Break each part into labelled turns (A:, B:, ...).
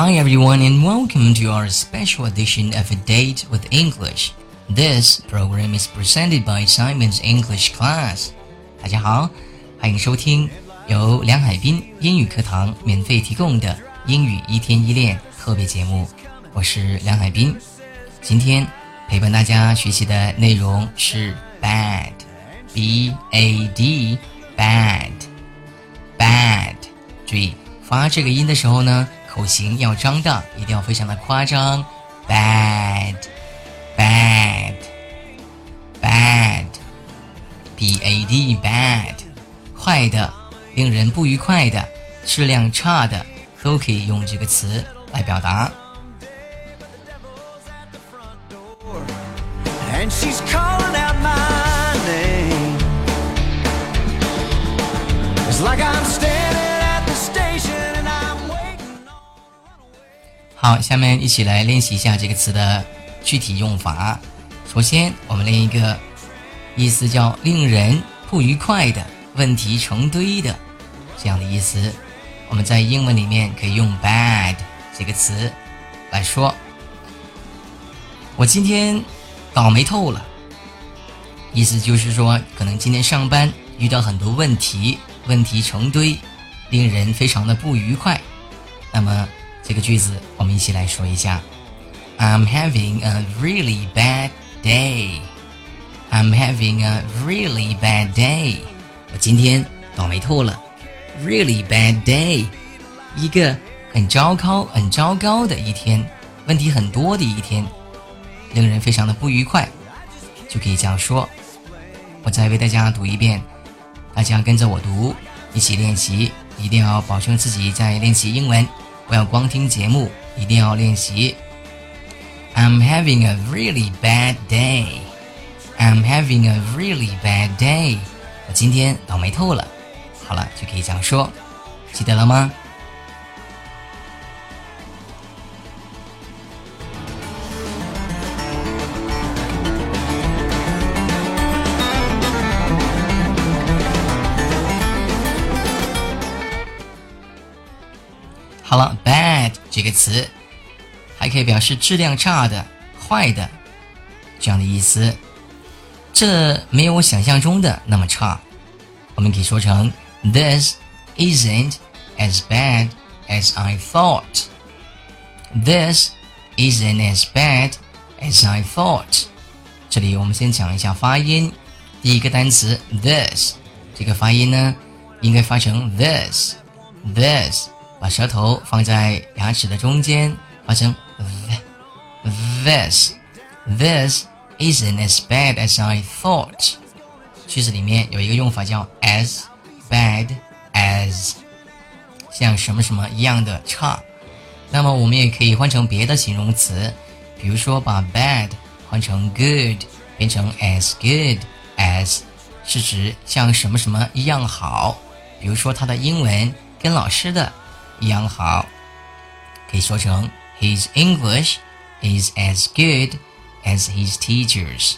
A: Hi everyone and welcome to our special edition of A Date with English. This program is presented by Simon's English Class. 大家好，欢迎收听由梁海滨英语课堂免费提供的英语一天一练特别节目。我是梁海滨，今天陪伴大家学习的内容是 bad，b a d bad bad。注意发这个音的时候呢。口型要张大，一定要非常的夸张。bad，bad，bad，b a d bad，坏的，令人不愉快的，质量差的，都可以用这个词来表达。好，下面一起来练习一下这个词的具体用法。首先，我们练一个意思叫令人不愉快的、问题成堆的这样的意思。我们在英文里面可以用 bad 这个词来说。我今天倒霉透了，意思就是说，可能今天上班遇到很多问题，问题成堆，令人非常的不愉快。那么。这个句子我们一起来说一下。I'm having a really bad day. I'm having a really bad day. 我今天倒霉透了。Really bad day，一个很糟糕、很糟糕的一天，问题很多的一天，令人非常的不愉快，就可以这样说。我再为大家读一遍，大家跟着我读，一起练习，一定要保证自己在练习英文。不要光听节目，一定要练习。I'm having a really bad day. I'm having a really bad day. 我今天倒霉透了。好了，就可以这样说，记得了吗？个词还可以表示质量差的、坏的这样的意思。这没有我想象中的那么差。我们可以说成 This isn't as bad as I thought. This isn't as bad as I thought. 这里我们先讲一下发音。第一个单词 this 这个发音呢，应该发成 this this。把舌头放在牙齿的中间，发成 this this isn't as bad as I thought。句子里面有一个用法叫 as bad as，像什么什么一样的差。那么我们也可以换成别的形容词，比如说把 bad 换成 good，变成 as good as，是指像什么什么一样好。比如说他的英文跟老师的。一样好，可以说成 His English is as good as his teachers.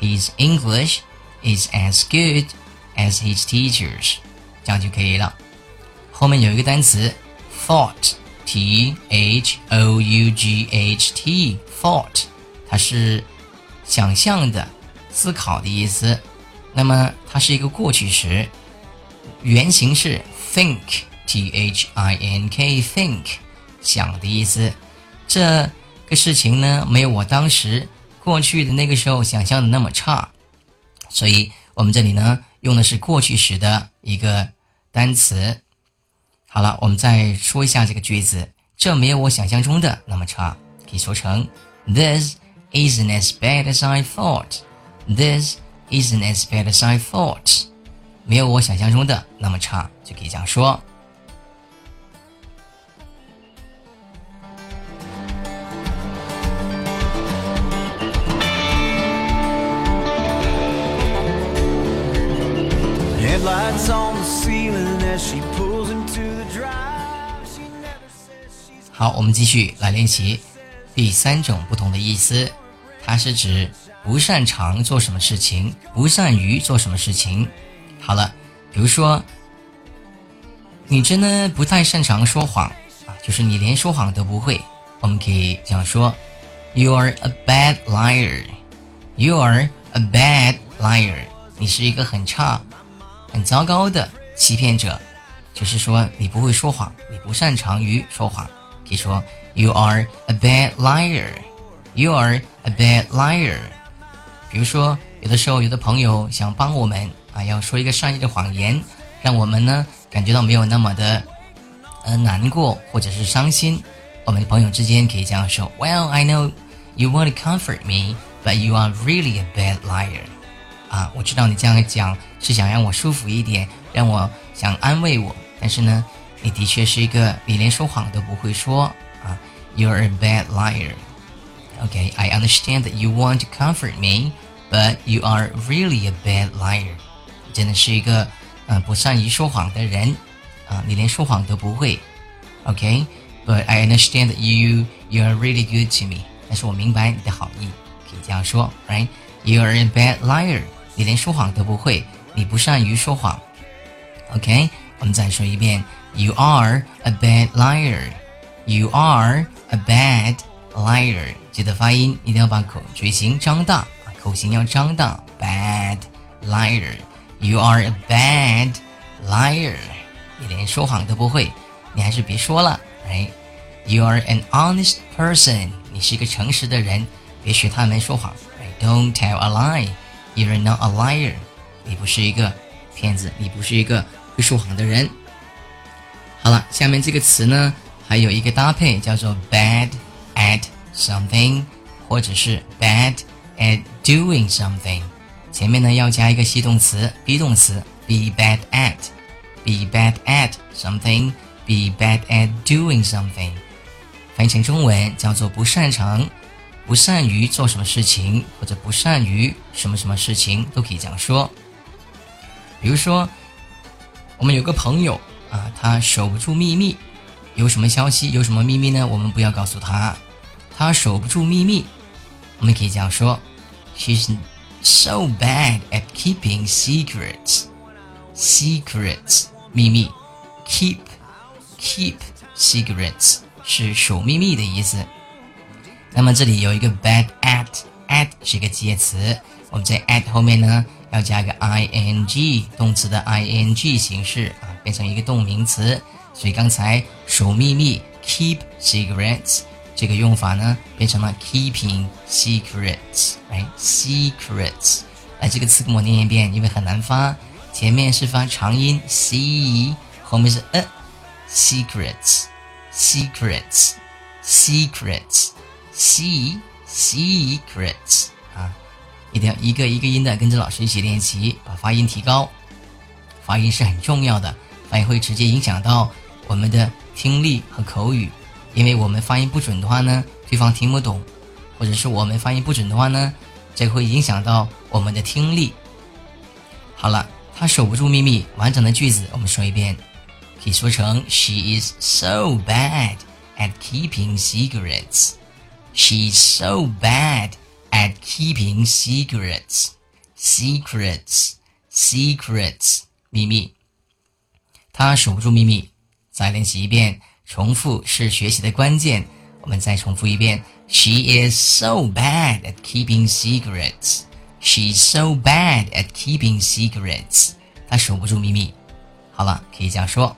A: His English is as good as his teachers. 这样就可以了。后面有一个单词 thought，t h o u g h t，thought，它是想象的、思考的意思。那么它是一个过去时，原型是 think。 T H I N K think 想的意思，这个事情呢，没有我当时过去的那个时候想象的那么差，所以我们这里呢用的是过去时的一个单词。好了，我们再说一下这个句子，这没有我想象中的那么差，可以说成 This isn't as bad as I thought. This isn't as bad as I thought. 没有我想象中的那么差，就可以这样说。好，我们继续来练习第三种不同的意思，它是指不擅长做什么事情，不善于做什么事情。好了，比如说，你真的不太擅长说谎啊，就就是你连说谎都不会。我们可以这样说：You are a bad liar. You are a bad liar. 你是一个很差、很糟糕的欺骗者。就是说你不会说谎，你不擅长于说谎。可以说 You are a bad liar. You are a bad liar. 比如说，有的时候有的朋友想帮我们啊，要说一个善意的谎言，让我们呢感觉到没有那么的呃难过或者是伤心。我们的朋友之间可以这样说：Well, I know you want to comfort me, but you are really a bad liar. 啊，我知道你这样讲是想让我舒服一点，让我想安慰我。但是呢，你的确是一个你连说谎都不会说啊。You're a bad liar. Okay, I understand that you want to comfort me, but you are really a bad liar. 真的是一个嗯不善于说谎的人啊，你连说谎都不会。Okay, but I understand that you you are really good to me. 但是我明白你的好意，可以这样说，right? You are a bad liar. 你连说谎都不会，你不善于说谎。OK，我们再说一遍，You are a bad liar. You are a bad liar. 记得发音一定要把口嘴型张大，口型要张大。Bad liar. You are a bad liar. 你连说谎都不会，你还是别说了。Right? You are an honest person. 你是一个诚实的人，别学他们说谎。Right? Don't tell a lie. You're not a liar. 你不是一个骗子，你不是一个会说谎的人。好了，下面这个词呢，还有一个搭配叫做 bad at something，或者是 bad at doing something。前面呢要加一个系动词 be 动词 be bad at，be bad at something，be bad at doing something。翻译成中文叫做不擅长、 不善于做什么事情，或者不善于什么什么事情，都可以这样说。比如说，我们有个朋友啊，他守不住秘密，有什么消息，有什么秘密呢？我们不要告诉他，他守不住秘密。我们可以这样说：She's so bad at keeping secrets. Secrets 秘密，keep keep secrets 是守秘密的意思。那么这里有一个 bad at，at 是一个介词，我们在 at 后面呢要加个 ing 动词的 ing 形式啊，变成一个动名词。所以刚才守秘密 keep secrets 这个用法呢，变成了 keeping secrets，哎，secrets。来，这个词跟我念一遍，因为很难发，前面是发长音 c，后面是 a，secrets，secrets，secrets，c secrets 啊，一定要一个一个音的跟着老师一起练习，把发音提高。发音是很重要的，发音会直接影响到我们的听力和口语。因为我们发音不准的话呢，对方听不懂；或者是我们发音不准的话呢，这会影响到我们的听力。好了，他守不住秘密。完整的句子我们说一遍，可以说成：She is so bad at keeping secrets. She's so bad at keeping secrets. Secrets, secrets，秘密。他守不住秘密。再练习一遍。重复是学习的关键。我们再重复一遍：She is so bad at keeping secrets. She's so bad at keeping secrets. 她守不住秘密。好了，可以这样说。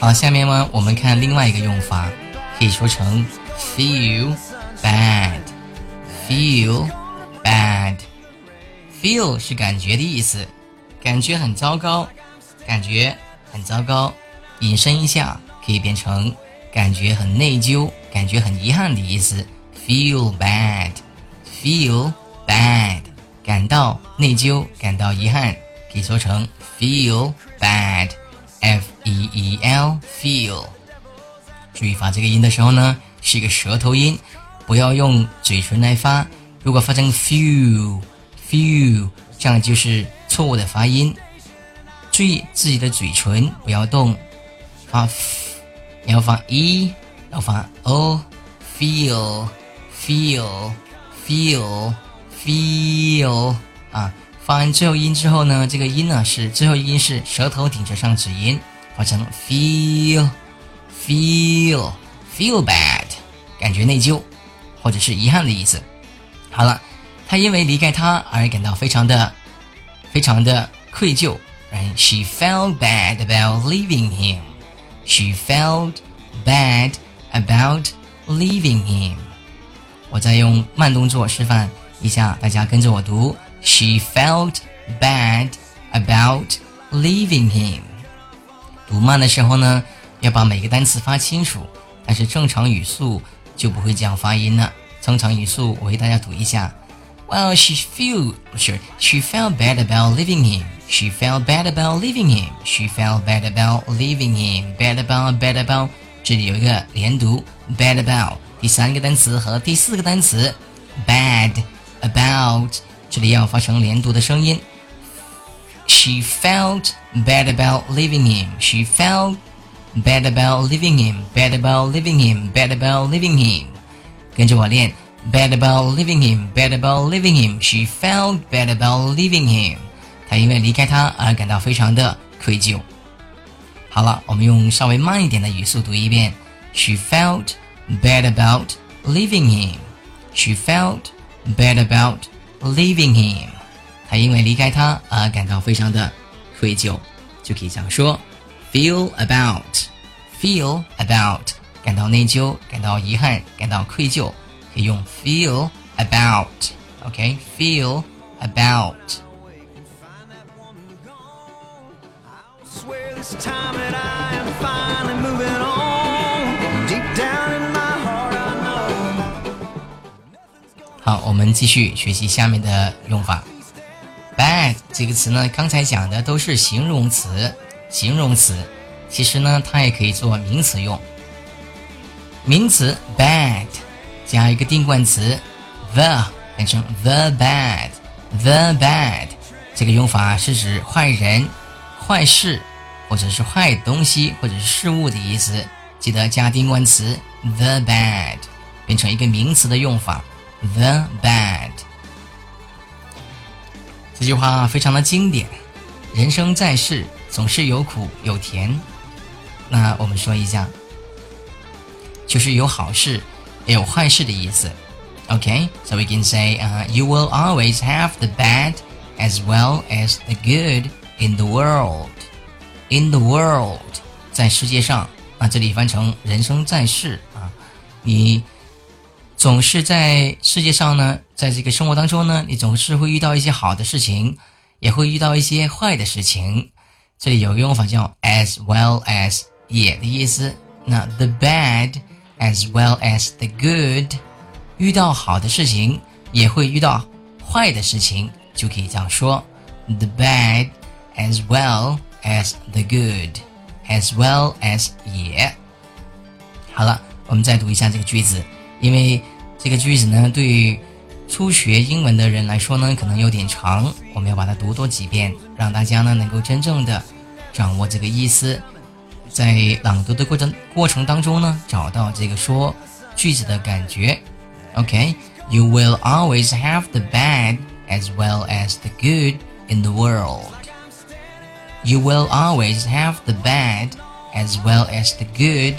A: 好，下面呢，我们看另外一个用法，可以说成 feel bad。feel bad。feel 是感觉的意思，感觉很糟糕，感觉很糟糕。引申一下，可以变成感觉很内疚、感觉很遗憾的意思。feel bad，feel bad。感到内疚，感到遗憾，可以说成 feel bad，f e e l feel。注意发这个音的时候呢，是一个舌头音，不要用嘴唇来发。如果发成 feel feel，这样就是错误的发音。注意自己的嘴唇不要动，发你要发 e，要发 o，feel feel feel feel 啊。发完最后音之后呢，这个音呢是最后一音是舌头顶着上齿龈，发成 feel，feel，feel bad，感觉内疚或者是遗憾的意思。好了，他因为离开他而感到非常的、非常的愧疚。Right? She felt bad about leaving him. She felt bad about leaving him. 我再用慢动作示范一下，大家跟着我读。She felt bad about leaving him。读慢的时候呢，要把每个单词发清楚，但是正常语速就不会这样发音了。正常语速我为大家读一下。Well, she feel sure she felt bad about leaving him. She felt bad about leaving him. She felt bad about leaving him. Bad about, bad about。这里有一个连读，bad about。第三个单词和第四个单词，bad about。这里要发成连读的声音。She felt bad about leaving him. She felt bad about leaving him. Bad about leaving him. Bad about leaving him. 跟着我练。Bad about leaving him. Bad about leaving him. She felt bad about leaving him. 她因为离开他而感到非常的愧疚。好了，我们用稍微慢一点的语速读一遍。She felt bad about leaving him. She felt bad about leaving him，他因为离开他而感到非常的愧疚，就可以这样说：feel about，feel about，感到内疚，感到遗憾，感到愧疚，可以用 feel about，OK，feel about。 好，我们继续学习下面的用法。bad 这个词呢，刚才讲的都是形容词，形容词，其实呢，它也可以做名词用。名词 bad 加一个定冠词 the，变成 the bad，the bad 这个用法是指坏人、坏事或者是坏东西或者是事物的意思。记得加定冠词 the bad，变成一个名词的用法。The bad，这句话非常的经典。人生在世，总是有苦有甜。那我们说一下，就是有好事也有坏事的意思。OK，so we can say, uh, you will always have the bad as well as the good in the world. In the world，在世界上，啊，这里翻成人生在世啊，你。总是在世界上呢，在这个生活当中呢，你总是会遇到一些好的事情，也会遇到一些坏的事情。这里有个用法叫 as well as 也的意思。那 the bad as well as the good，遇到好的事情也会遇到坏的事情，就可以这样说：the bad as well as the good，as well as 也。好了，我们再读一下这个句子。因为这个句子呢，对于初学英文的人来说呢，可能有点长，我们要把它读多几遍，让大家呢能够真正的掌握这个意思，在朗读的过程过程当中呢，找到这个说句子的感觉。OK，you will always have the bad as well as the good in the world. You will always have the bad as well as the good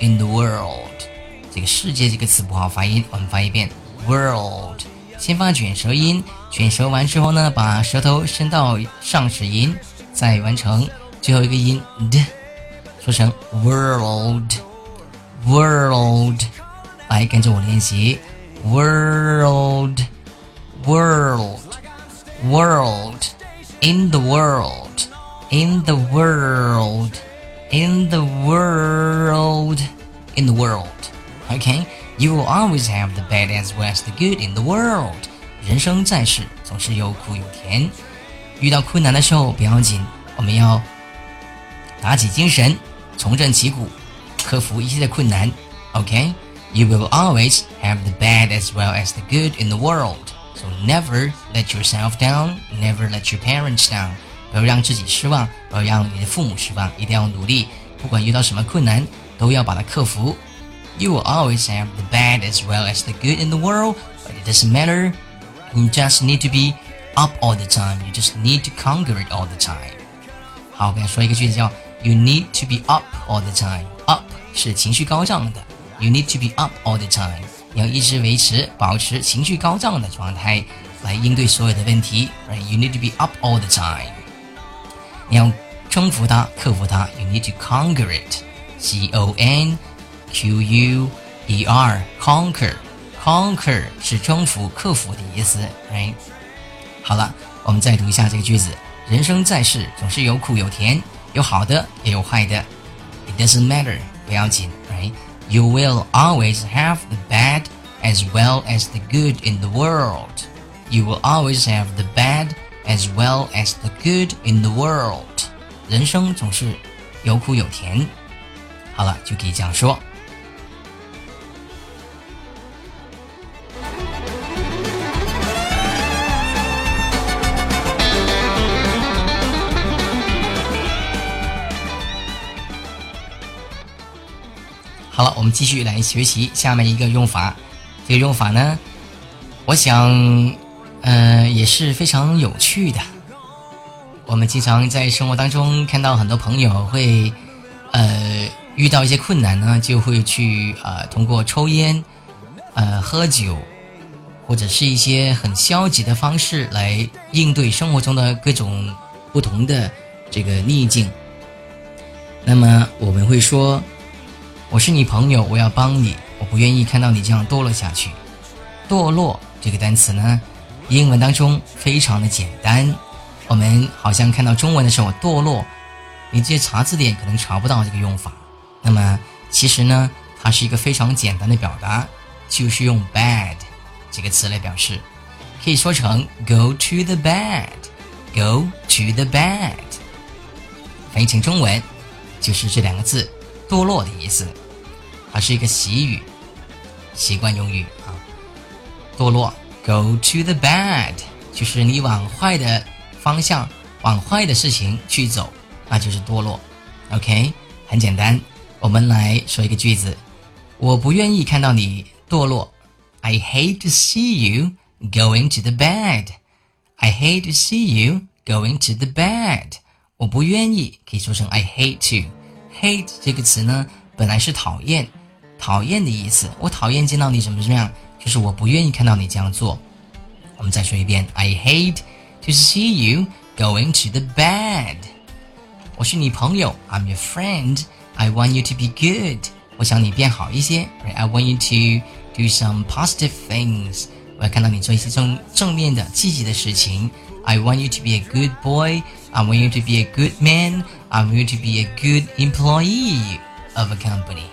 A: in the world. 这个世界这个词不好发音，我们发一遍 world，先发卷舌音，卷舌完之后呢，把舌头伸到上齿龈，再完成最后一个音 d，说成 world，world，来跟着我练习 world，world，world，in the world，in the world，in the world，in the world。Okay, you will always have the bad as well as the good in the world. 人生在世，总是有苦有甜。遇到困难的时候不要紧，我们要打起精神，重振旗鼓，克服一切的困难。Okay, you will always have the bad as well as the good in the world. So never let yourself down, never let your parents down. 不要让自己失望，不要让你的父母失望，一定要努力。不管遇到什么困难。 都要把它克服。 You will always have the bad as well as the good in the world, but it doesn't matter. You just need to be up all the time. You just need to conquer it all the time. 好，我跟你说一个句子叫 You need to be up all the time. Up 是情绪高涨的，You need to be up all the time. 你要一直维持、保持情绪高涨的状态，来应对所有的问题。Right? You need to be up all the time. 你要征服它、克服它。You need to conquer it. C O N Q U E R conquer conquer 是征服、克服的意思。Right? 好了，我们再读一下这个句子：人生在世，总是有苦有甜，有好的也有坏的。It doesn't matter，不要紧。Right? You will always have the bad as well as the good in the world. You will always have the bad as well as the good in the world. 人生总是有苦有甜。好了，就可以这样说。 好了，我们继续来学习下面一个用法。这个用法呢，我想，嗯，也是非常有趣的。我们经常在生活当中看到很多朋友会，呃，遇到一些困难呢，就会去呃，通过抽烟、呃，喝酒，或者是一些很消极的方式来应对生活中的各种不同的这个逆境。那么我们会说。我是你朋友，我要帮你，我不愿意看到你这样堕落下去。堕落这个单词呢，英文当中非常的简单，我们好像看到中文的时候，堕落，你这些查字典可能查不到这个用法。那么其实呢，它是一个非常简单的表达，就是用 bad 这个词来表示，可以说成 go to the bad，go to the bad。翻译成中文就是这两个字，堕落的意思。它是一个习语，习惯用语啊。堕落，go to the bad，就是你往坏的方向、往坏的事情去走，那就是堕落。OK，很简单，我们来说一个句子：我不愿意看到你堕落。I hate to see you going to the bad. I hate to see you going to the bad. 我不愿意，可以说成 I hate to。hate 这个词呢，本来是讨厌。讨厌的意思，我讨厌见到你怎么怎么样，就是我不愿意看到你这样做。我们再说一遍，I hate to see you going to the bad。我是你朋友，I'm your friend。I want you to be good。我想你变好一些，I want you to do some positive things。我要看到你做一些正正面的、积极的事情。I want you to be a good boy。I want you to be a good man。I want you to be a good employee of a company。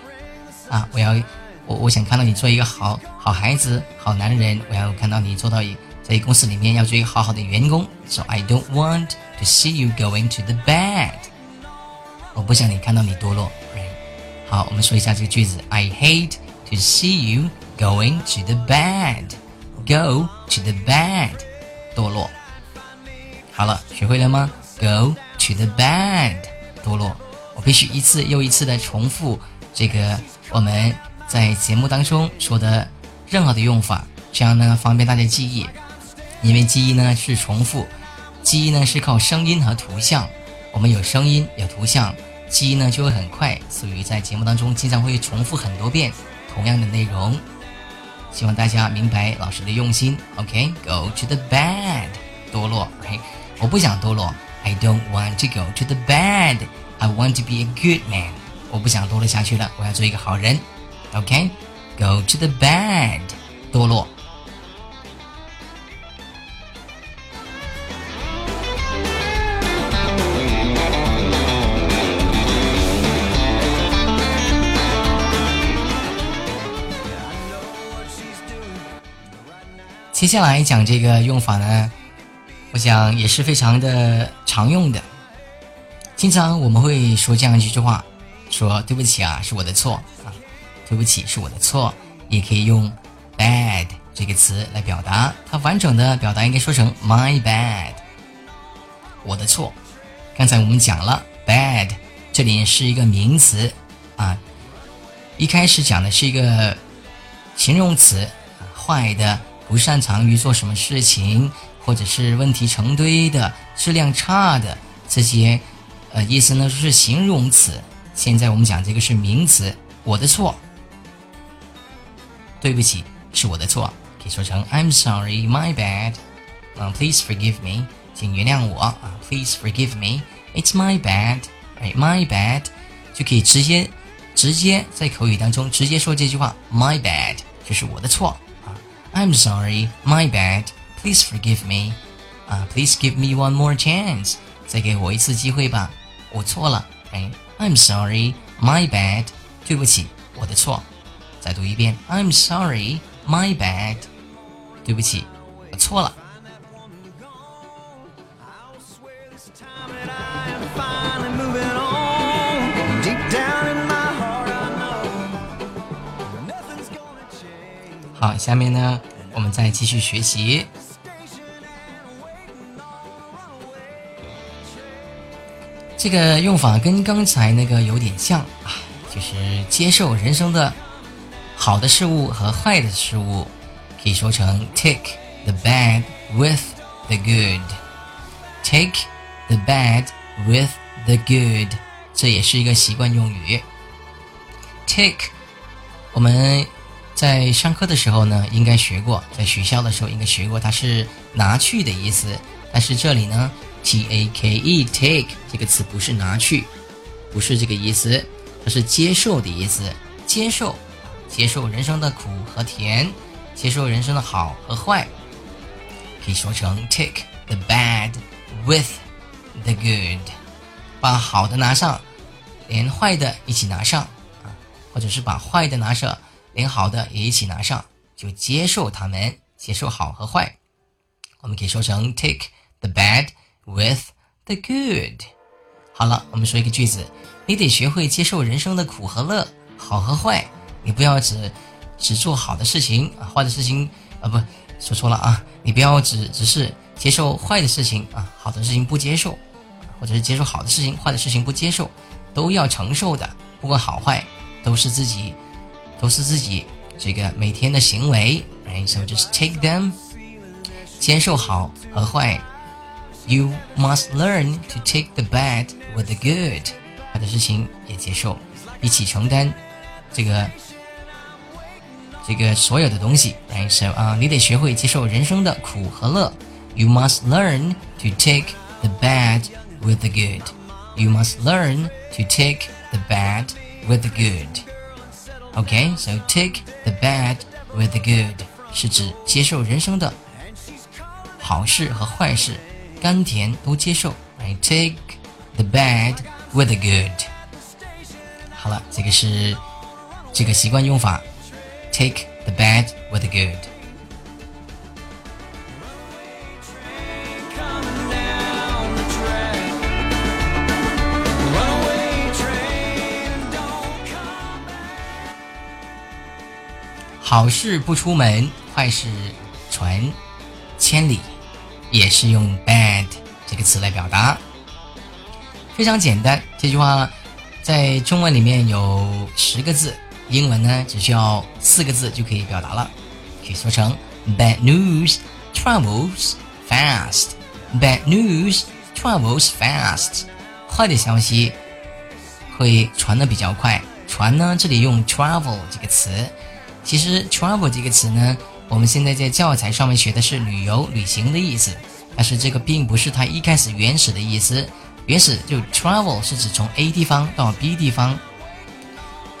A: 啊，我要，我我想看到你做一个好好孩子、好男人。我要看到你做到在公司里面要做一个好好的员工。So I don't want to see you going to the bad。我不想你看到你堕落。好，我们说一下这个句子。I hate to see you going to the bad。Go to the bad，堕落。好了，学会了吗？Go to the bad，堕落。我必须一次又一次的重复这个。我们在节目当中说的任何的用法，这样呢方便大家记忆，因为记忆呢是重复，记忆呢是靠声音和图像，我们有声音有图像，记忆呢就会很快，所以在节目当中经常会重复很多遍同样的内容，希望大家明白老师的用心。OK，go to the bad，堕落。OK，我不想堕落，I don't want to go to the bad，I want to be a good man。我不想堕落下去了，我要做一个好人。OK，Go to the bed，堕落。接下来讲这个用法呢，我想也是非常的常用的。经常我们会说这样一句话。说对不起啊，是我的错啊，对不起是我的错，也可以用 bad 这个词来表达。它完整的表达应该说成 my bad，我的错。刚才我们讲了 bad，这里是一个名词啊，一开始讲的是一个形容词，坏的，不擅长于做什么事情，或者是问题成堆的，质量差的这些，呃，意思呢就是形容词。现在我们讲这个是名词，我的错，对不起，是我的错，可以说成 I'm sorry, my bad，嗯，Please forgive me，请原谅我啊，Please forgive me，It's my bad，right，my bad，就可以直接直接在口语当中直接说这句话，my bad，就是我的错啊，I'm sorry, my bad，Please forgive me，啊，Please give me one more chance，再给我一次机会吧，我错了，哎。 I'm sorry, my bad，对不起，我的错。再读一遍，I'm sorry, my bad，对不起，我错了。好，下面呢，我们再继续学习。这个用法跟刚才那个有点像啊，就是接受人生的好的事物和坏的事物，可以说成 take the bad with the good。take the bad with the good，这也是一个习惯用语。take，我们在上课的时候呢，应该学过，在学校的时候应该学过，它是拿去的意思。但是这里呢？T A K E take 这个词不是拿去，不是这个意思，它是接受的意思。接受，接受人生的苦和甜，接受人生的好和坏，可以说成 take the bad with the good，把好的拿上，连坏的一起拿上啊，或者是把坏的拿上，连好的也一起拿上，就接受他们，接受好和坏。我们可以说成 take the bad。With the good，好了，我们说一个句子，你得学会接受人生的苦和乐，好和坏。你不要只只做好的事情啊，坏的事情啊，不说错了啊，你不要只只是接受坏的事情啊，好的事情不接受，或者是接受好的事情，坏的事情不接受，都要承受的。不管好坏，都是自己，都是自己这个每天的行为。哎，所以就是 take them，接受好和坏。You must learn to take the bad with the good，坏的事情也接受，一起承担这个这个所有的东西。Right? So 啊，你得学会接受人生的苦和乐。You must learn to take the bad with the good. You must learn to take the bad with the good. Okay, so take the bad with the good 是指接受人生的好事和坏事。 甘甜都接受，I take the bad with the good。好了，这个是这个习惯用法，take the bad with the good。好事不出门，坏事传千里。 也是用 bad 这个词来表达，非常简单。这句话在中文里面有十个字，英文呢只需要四个字就可以表达了，可以说成 Bad news travels fast. Bad news travels fast. 坏的消息会传的比较快。传呢，这里用 travel 这个词，其实 travel 这个词呢。我们现在在教材上面学的是旅游、旅行的意思，但是这个并不是它一开始原始的意思。原始就 travel 是指从 A 地方到 B 地方，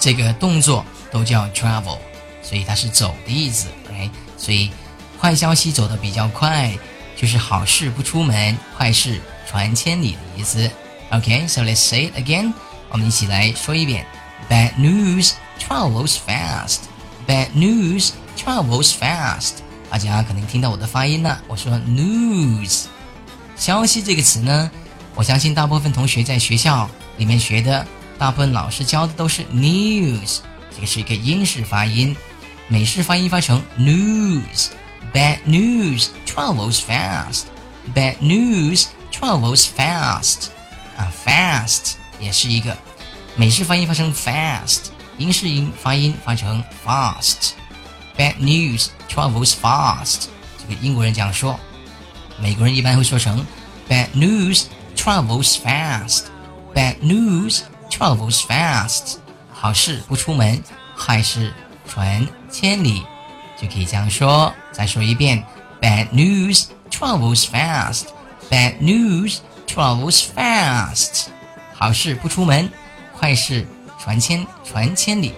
A: 这个动作都叫 travel，所以它是走的意思。OK，所以坏消息走得比较快，就是好事不出门，坏事传千里的意思。OK，so let's say it again，我们一起来说一遍：Bad news travels fast. Bad news. Travels fast，大家可能听到我的发音了。我说 news，消息这个词呢，我相信大部分同学在学校里面学的，大部分老师教的都是 news，这个是一个英式发音，美式发音发成 news。Bad news travels fast. Bad news travels fast. 啊，fast 也是一个美式发音发成 fast，英式音发音发成 fast。Bad news travels fast。这个英国人这样说，美国人一般会说成 Bad news travels fast。Bad news travels fast。好事不出门，坏事传千里，就可以这样说。再说一遍，Bad news travels fast。Bad news travels fast。好事不出门，坏事传千传千里。